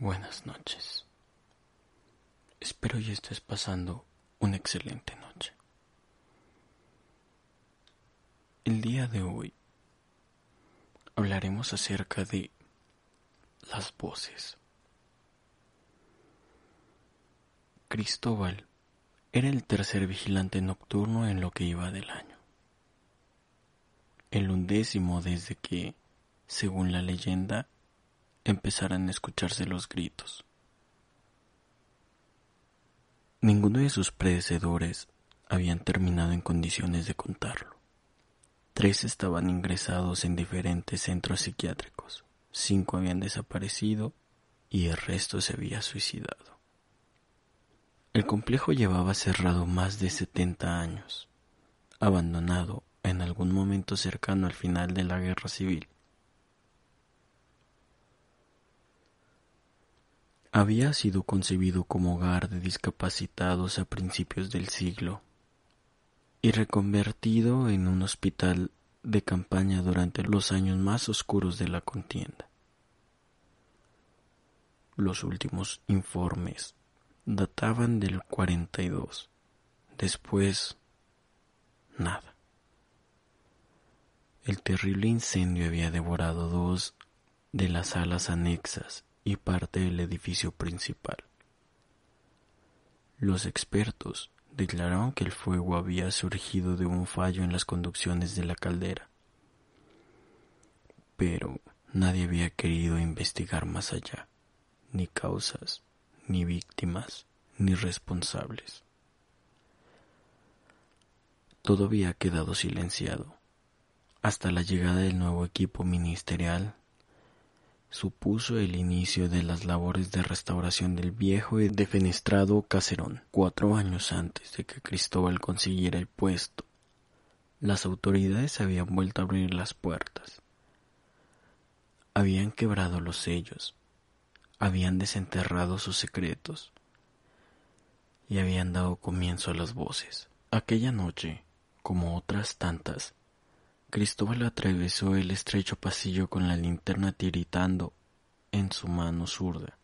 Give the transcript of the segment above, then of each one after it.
Buenas noches. Espero y estés pasando una excelente noche. El día de hoy hablaremos acerca de las voces. Cristóbal era el tercer vigilante nocturno en lo que iba del año. El undécimo desde que, según la leyenda, empezaran a escucharse los gritos. Ninguno de sus predecesores habían terminado en condiciones de contarlo. Tres estaban ingresados en diferentes centros psiquiátricos, cinco habían desaparecido y el resto se había suicidado. El complejo llevaba cerrado más de 70 años, abandonado en algún momento cercano al final de la guerra civil había sido concebido como hogar de discapacitados a principios del siglo y reconvertido en un hospital de campaña durante los años más oscuros de la contienda. Los últimos informes databan del 42. Después, nada. El terrible incendio había devorado dos de las salas anexas y parte del edificio principal. Los expertos declararon que el fuego había surgido de un fallo en las conducciones de la caldera, pero nadie había querido investigar más allá, ni causas, ni víctimas, ni responsables. Todo había quedado silenciado hasta la llegada del nuevo equipo ministerial supuso el inicio de las labores de restauración del viejo y defenestrado caserón. Cuatro años antes de que Cristóbal consiguiera el puesto, las autoridades habían vuelto a abrir las puertas. Habían quebrado los sellos, habían desenterrado sus secretos y habían dado comienzo a las voces. Aquella noche, como otras tantas, Cristóbal atravesó el estrecho pasillo con la linterna tiritando en su mano zurda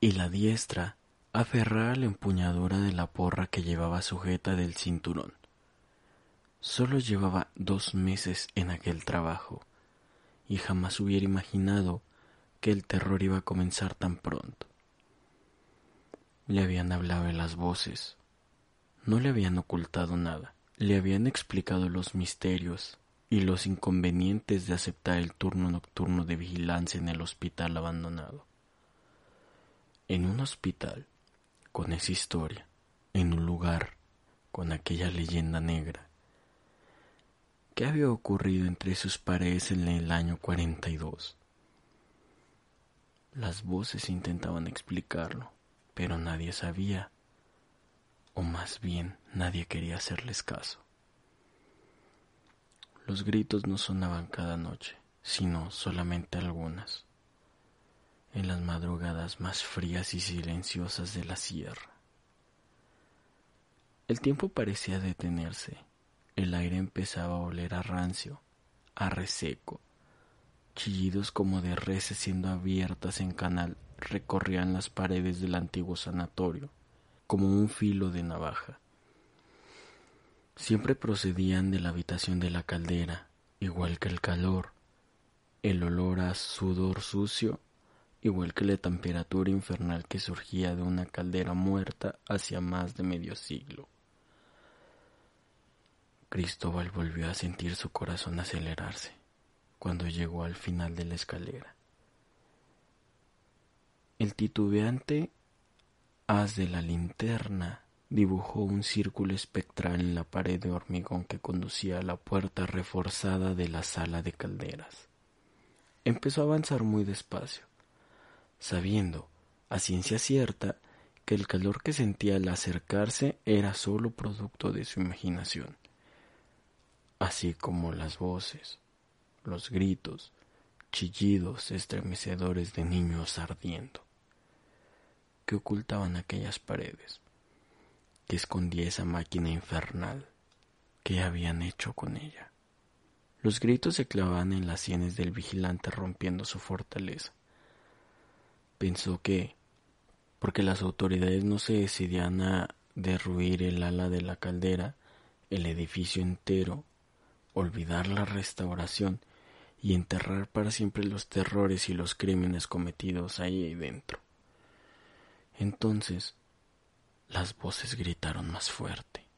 y la diestra aferrada a la empuñadura de la porra que llevaba sujeta del cinturón. Solo llevaba dos meses en aquel trabajo y jamás hubiera imaginado que el terror iba a comenzar tan pronto. Le habían hablado en las voces, no le habían ocultado nada le habían explicado los misterios y los inconvenientes de aceptar el turno nocturno de vigilancia en el hospital abandonado. En un hospital, con esa historia, en un lugar, con aquella leyenda negra. ¿Qué había ocurrido entre sus paredes en el año 42? Las voces intentaban explicarlo, pero nadie sabía o más bien nadie quería hacerles caso. Los gritos no sonaban cada noche, sino solamente algunas, en las madrugadas más frías y silenciosas de la sierra. El tiempo parecía detenerse, el aire empezaba a oler a rancio, a reseco, chillidos como de reses siendo abiertas en canal recorrían las paredes del antiguo sanatorio como un filo de navaja. Siempre procedían de la habitación de la caldera, igual que el calor, el olor a sudor sucio, igual que la temperatura infernal que surgía de una caldera muerta hacia más de medio siglo. Cristóbal volvió a sentir su corazón acelerarse cuando llegó al final de la escalera. El titubeante haz de la linterna dibujó un círculo espectral en la pared de hormigón que conducía a la puerta reforzada de la sala de calderas. Empezó a avanzar muy despacio, sabiendo, a ciencia cierta, que el calor que sentía al acercarse era sólo producto de su imaginación, así como las voces, los gritos, chillidos estremecedores de niños ardiendo que ocultaban aquellas paredes, que escondía esa máquina infernal que habían hecho con ella. Los gritos se clavaban en las sienes del vigilante rompiendo su fortaleza, Pensó que, porque las autoridades no se decidían a derruir el ala de la caldera, el edificio entero, olvidar la restauración y enterrar para siempre los terrores y los crímenes cometidos ahí dentro. Entonces, las voces gritaron más fuerte.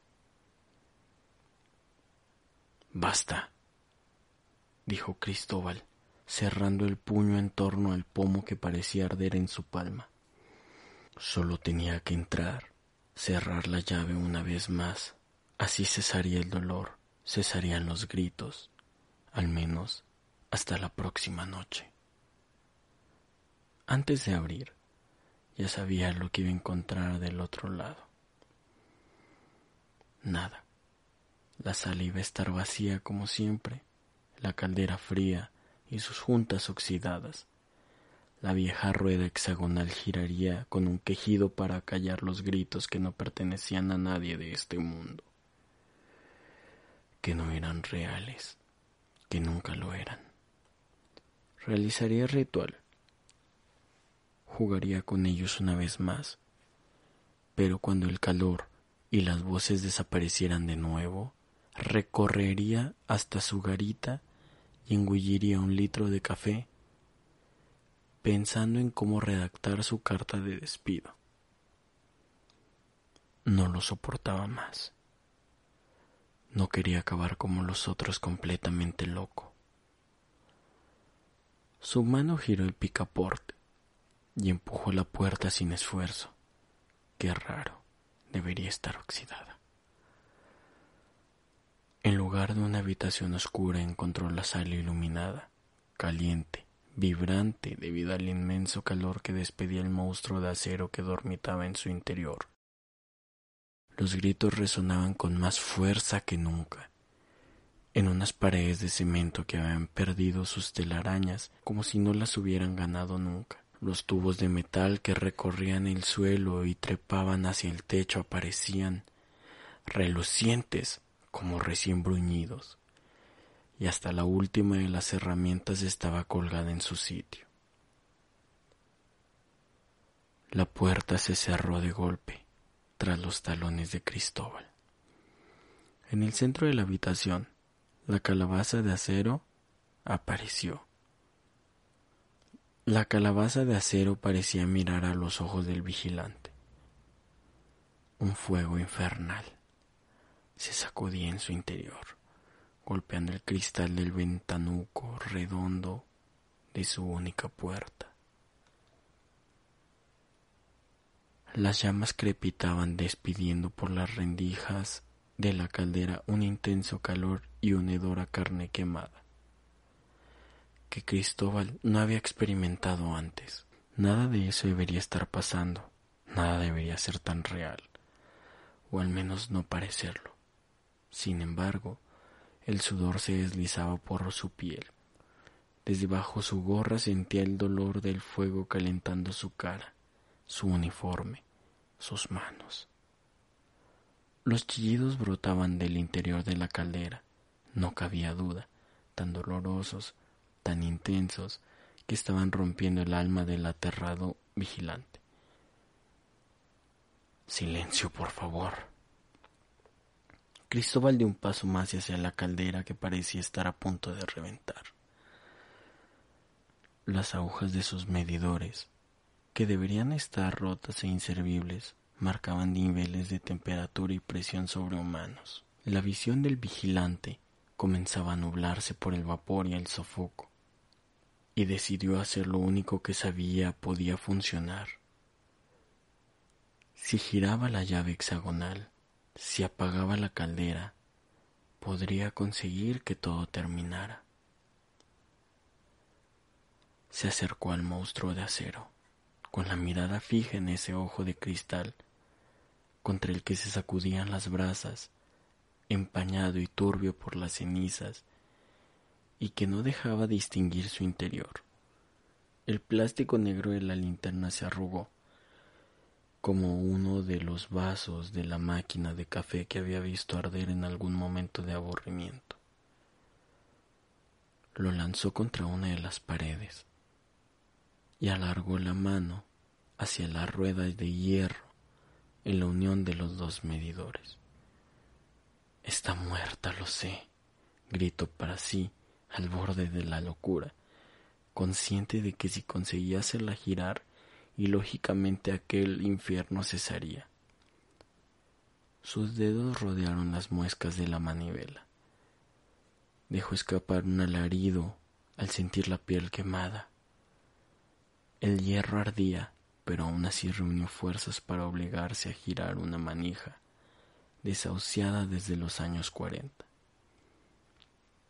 Basta, dijo Cristóbal, cerrando el puño en torno al pomo que parecía arder en su palma. Solo tenía que entrar, cerrar la llave una vez más. Así cesaría el dolor, cesarían los gritos, al menos hasta la próxima noche. Antes de abrir, ya sabía lo que iba a encontrar del otro lado. Nada. La sala iba a estar vacía como siempre, la caldera fría y sus juntas oxidadas. La vieja rueda hexagonal giraría con un quejido para callar los gritos que no pertenecían a nadie de este mundo, que no eran reales, que nunca lo eran. Realizaría el ritual. Jugaría con ellos una vez más. Pero cuando el calor y las voces desaparecieran de nuevo, recorrería hasta su garita y engulliría un litro de café, pensando en cómo redactar su carta de despido. No lo soportaba más. No quería acabar como los otros completamente loco. Su mano giró el picaporte y empujó la puerta sin esfuerzo. Qué raro, debería estar oxidada. En lugar de una habitación oscura encontró la sala iluminada, caliente, vibrante debido al inmenso calor que despedía el monstruo de acero que dormitaba en su interior. Los gritos resonaban con más fuerza que nunca en unas paredes de cemento que habían perdido sus telarañas como si no las hubieran ganado nunca. Los tubos de metal que recorrían el suelo y trepaban hacia el techo aparecían relucientes como recién bruñidos, y hasta la última de las herramientas estaba colgada en su sitio. La puerta se cerró de golpe tras los talones de Cristóbal. En el centro de la habitación, la calabaza de acero apareció. La calabaza de acero parecía mirar a los ojos del vigilante. Un fuego infernal se sacudía en su interior, golpeando el cristal del ventanuco redondo de su única puerta. Las llamas crepitaban despidiendo por las rendijas de la caldera un intenso calor y un hedor a carne quemada, que Cristóbal no había experimentado antes. Nada de eso debería estar pasando, nada debería ser tan real, o al menos no parecerlo. Sin embargo, el sudor se deslizaba por su piel. Desde bajo su gorra sentía el dolor del fuego calentando su cara, su uniforme, sus manos. Los chillidos brotaban del interior de la caldera, no cabía duda, tan dolorosos, tan intensos, que estaban rompiendo el alma del aterrado vigilante. Silencio, por favor. Cristóbal dio un paso más hacia la caldera que parecía estar a punto de reventar. Las agujas de sus medidores, que deberían estar rotas e inservibles, marcaban niveles de temperatura y presión sobrehumanos. La visión del vigilante comenzaba a nublarse por el vapor y el sofoco, y decidió hacer lo único que sabía podía funcionar. Si giraba la llave hexagonal, si apagaba la caldera, podría conseguir que todo terminara. Se acercó al monstruo de acero, con la mirada fija en ese ojo de cristal contra el que se sacudían las brasas, empañado y turbio por las cenizas, y que no dejaba distinguir su interior. El plástico negro de la linterna se arrugó, como uno de los vasos de la máquina de café que había visto arder en algún momento de aburrimiento. Lo lanzó contra una de las paredes, y alargó la mano hacia la rueda de hierro en la unión de los dos medidores. Está muerta, lo sé, gritó para sí al borde de la locura, consciente de que si conseguía hacerla girar, y lógicamente aquel infierno cesaría. Sus dedos rodearon las muescas de la manivela. Dejó escapar un alarido al sentir la piel quemada. El hierro ardía, pero aún así reunió fuerzas para obligarse a girar una manija, desahuciada desde los años cuarenta.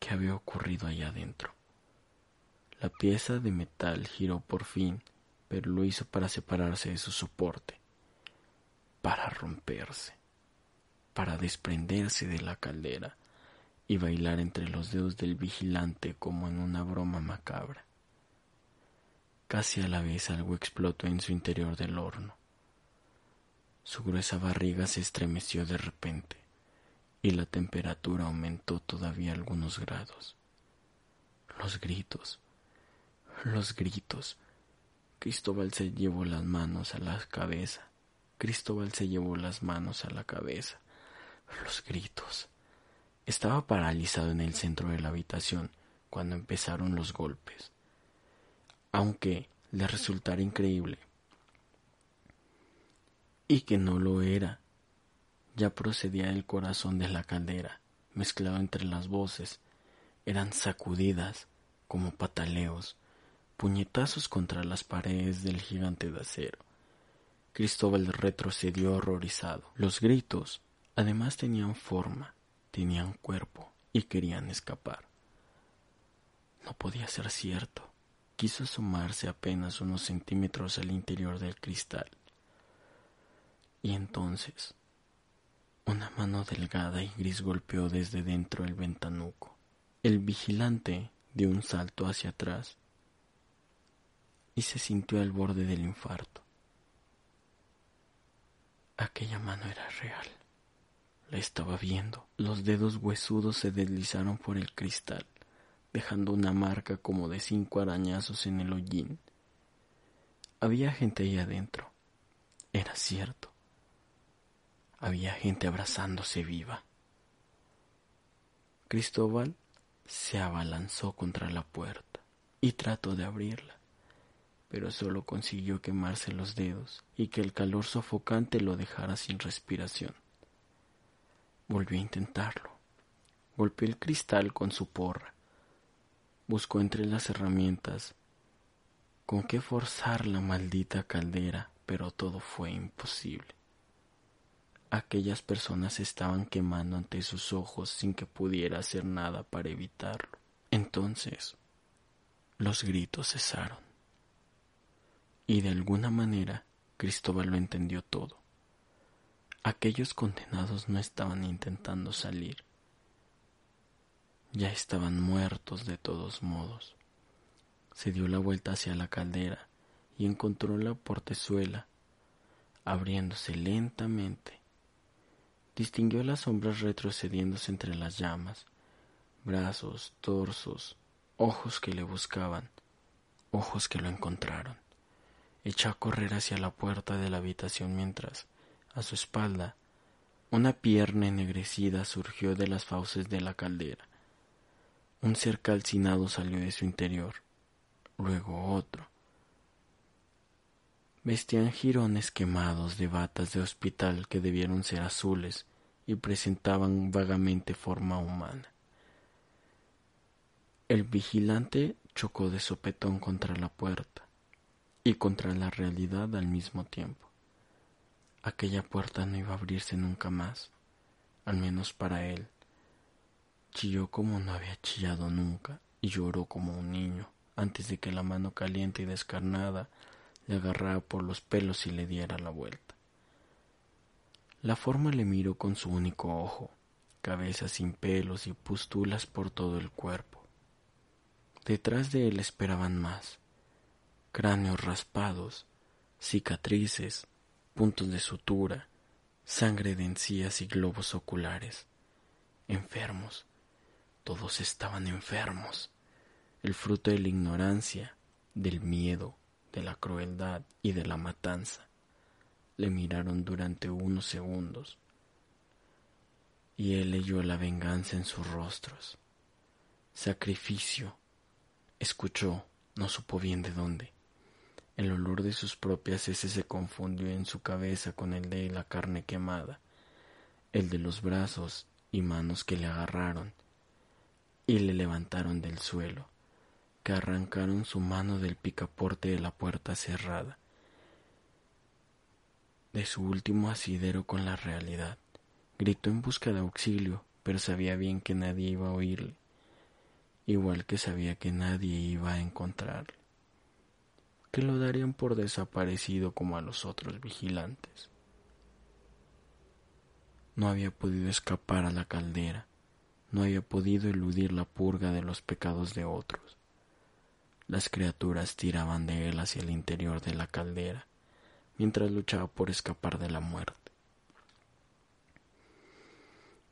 ¿Qué había ocurrido allá adentro? La pieza de metal giró por fin, pero lo hizo para separarse de su soporte, para romperse, para desprenderse de la caldera y bailar entre los dedos del vigilante como en una broma macabra. Casi a la vez algo explotó en su interior del horno. Su gruesa barriga se estremeció de repente y la temperatura aumentó todavía algunos grados. Los gritos, los gritos. Cristóbal se llevó las manos a la cabeza. Cristóbal se llevó las manos a la cabeza. Los gritos. Estaba paralizado en el centro de la habitación cuando empezaron los golpes. Aunque le resultara increíble. Y que no lo era. Ya procedía el corazón de la caldera, mezclado entre las voces. Eran sacudidas como pataleos, puñetazos contra las paredes del gigante de acero. Cristóbal retrocedió horrorizado. Los gritos, además, tenían forma tenían cuerpo y querían escapar. No podía ser cierto. Quiso asomarse apenas unos centímetros al interior del cristal. Y entonces una mano delgada y gris golpeó desde dentro el ventanuco. El vigilante dio un salto hacia atrás y se sintió al borde del infarto. Aquella mano era real. La estaba viendo. Los dedos huesudos se deslizaron por el cristal, dejando una marca como de cinco arañazos en el hollín. Había gente ahí adentro. Era cierto. Había gente abrazándose viva. Cristóbal se abalanzó contra la puerta y trató de abrirla, pero solo consiguió quemarse los dedos y que el calor sofocante lo dejara sin respiración. Volvió a intentarlo. Golpeó el cristal con su porra. Buscó entre las herramientas con qué forzar la maldita caldera, pero todo fue imposible. Aquellas personas estaban quemando ante sus ojos sin que pudiera hacer nada para evitarlo. Entonces, los gritos cesaron. Y de alguna manera, Cristóbal lo entendió todo. Aquellos condenados no estaban intentando salir. Ya estaban muertos de todos modos. Se dio la vuelta hacia la caldera y encontró la portezuela abriéndose lentamente. Distinguió las sombras retrocediéndose entre las llamas, brazos, torsos, ojos que le buscaban, ojos que lo encontraron. Echó a correr hacia la puerta de la habitación mientras a su espalda, una pierna ennegrecida surgió de las fauces de la caldera. Un ser calcinado salió de su interior, luego otro. Vestían jirones quemados de batas de hospital que debieron ser azules y presentaban vagamente forma humana. El vigilante chocó de sopetón contra la puerta y contra la realidad al mismo tiempo. Aquella puerta no iba a abrirse nunca más, al menos para él. Chilló como no había chillado nunca y lloró como un niño antes de que la mano caliente y descarnada le agarrara por los pelos y le diera la vuelta. La forma le miró con su único ojo, cabeza sin pelos y pustulas por todo el cuerpo. Detrás de él esperaban más, cráneos raspados, cicatrices, puntos de sutura, sangre de encías y globos oculares. Enfermos, todos estaban enfermos, el fruto de la ignorancia, del miedo, de la crueldad y de la matanza. Le miraron durante unos segundos y él leyó la venganza en sus rostros. Sacrificio. Escuchó, no supo bien de dónde. El olor de sus propias heces se confundió en su cabeza con el de la carne quemada, el de los brazos y manos que le agarraron y le levantaron del suelo, que arrancaron su mano del picaporte de la puerta cerrada, de su último asidero con la realidad. Gritó en busca de auxilio, pero sabía bien que nadie iba a oírle, igual que sabía que nadie iba a encontrarle, que lo darían por desaparecido como a los otros vigilantes. No había podido escapar a la caldera, no había podido eludir la purga de los pecados de otros. Las criaturas tiraban de él hacia el interior de la caldera, mientras luchaba por escapar de la muerte.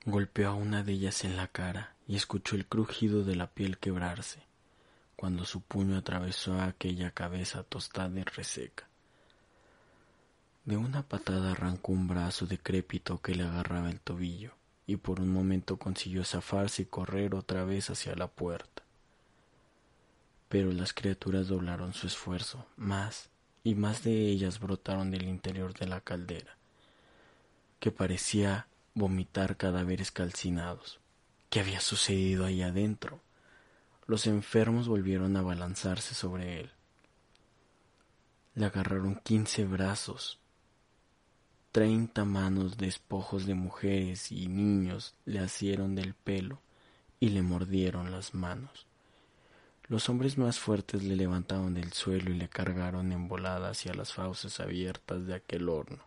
Golpeó a una de ellas en la cara y escuchó el crujido de la piel quebrarse, cuando su puño atravesó aquella cabeza tostada y reseca. De una patada arrancó un brazo decrépito que le agarraba el tobillo, y por un momento consiguió zafarse y correr otra vez hacia la puerta. Pero las criaturas doblaron su esfuerzo, más y más de ellas brotaron del interior de la caldera, que parecía vomitar cadáveres calcinados. ¿Qué había sucedido ahí adentro? Los enfermos volvieron a balanzarse sobre él. Le agarraron quince brazos, treinta manos despojos de mujeres y niños le asieron del pelo y le mordieron las manos. Los hombres más fuertes le levantaron del suelo y le cargaron en volada hacia las fauces abiertas de aquel horno.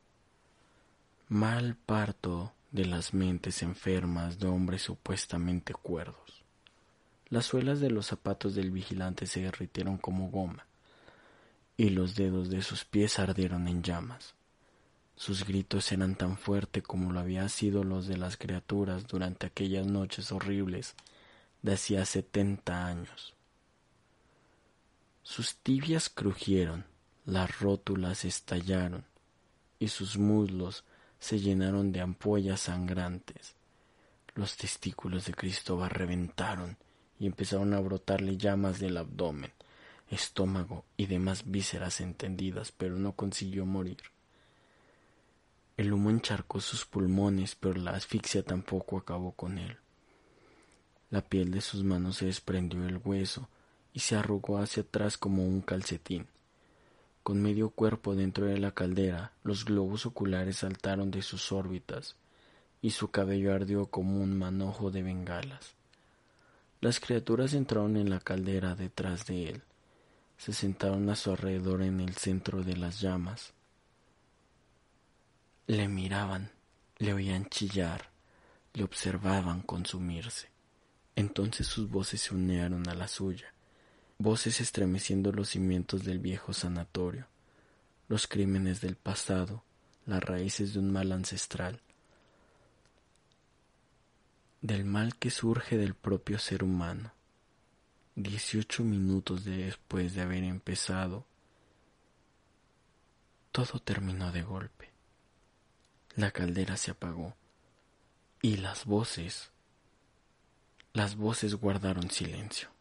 Mal parto de las mentes enfermas de hombres supuestamente cuerdos. Las suelas de los zapatos del vigilante se derritieron como goma, y los dedos de sus pies ardieron en llamas. Sus gritos eran tan fuertes como lo habían sido los de las criaturas durante aquellas noches horribles de hacía setenta años. Sus tibias crujieron, las rótulas estallaron, y sus muslos se llenaron de ampollas sangrantes. Los testículos de Cristóbal reventaron y empezaron a brotarle llamas del abdomen, estómago y demás vísceras entendidas, pero no consiguió morir. El humo encharcó sus pulmones, pero la asfixia tampoco acabó con él. La piel de sus manos se desprendió del hueso y se arrugó hacia atrás como un calcetín. Con medio cuerpo dentro de la caldera, los globos oculares saltaron de sus órbitas y su cabello ardió como un manojo de bengalas. Las criaturas entraron en la caldera detrás de él. Se sentaron a su alrededor en el centro de las llamas. Le miraban, le oían chillar, le observaban consumirse. Entonces sus voces se unieron a la suya voces estremeciendo los cimientos del viejo sanatorio, los crímenes del pasado, las raíces de un mal ancestral, del mal que surge del propio ser humano. Dieciocho minutos después de haber empezado, todo terminó de golpe. La caldera se apagó y las voces, las voces guardaron silencio.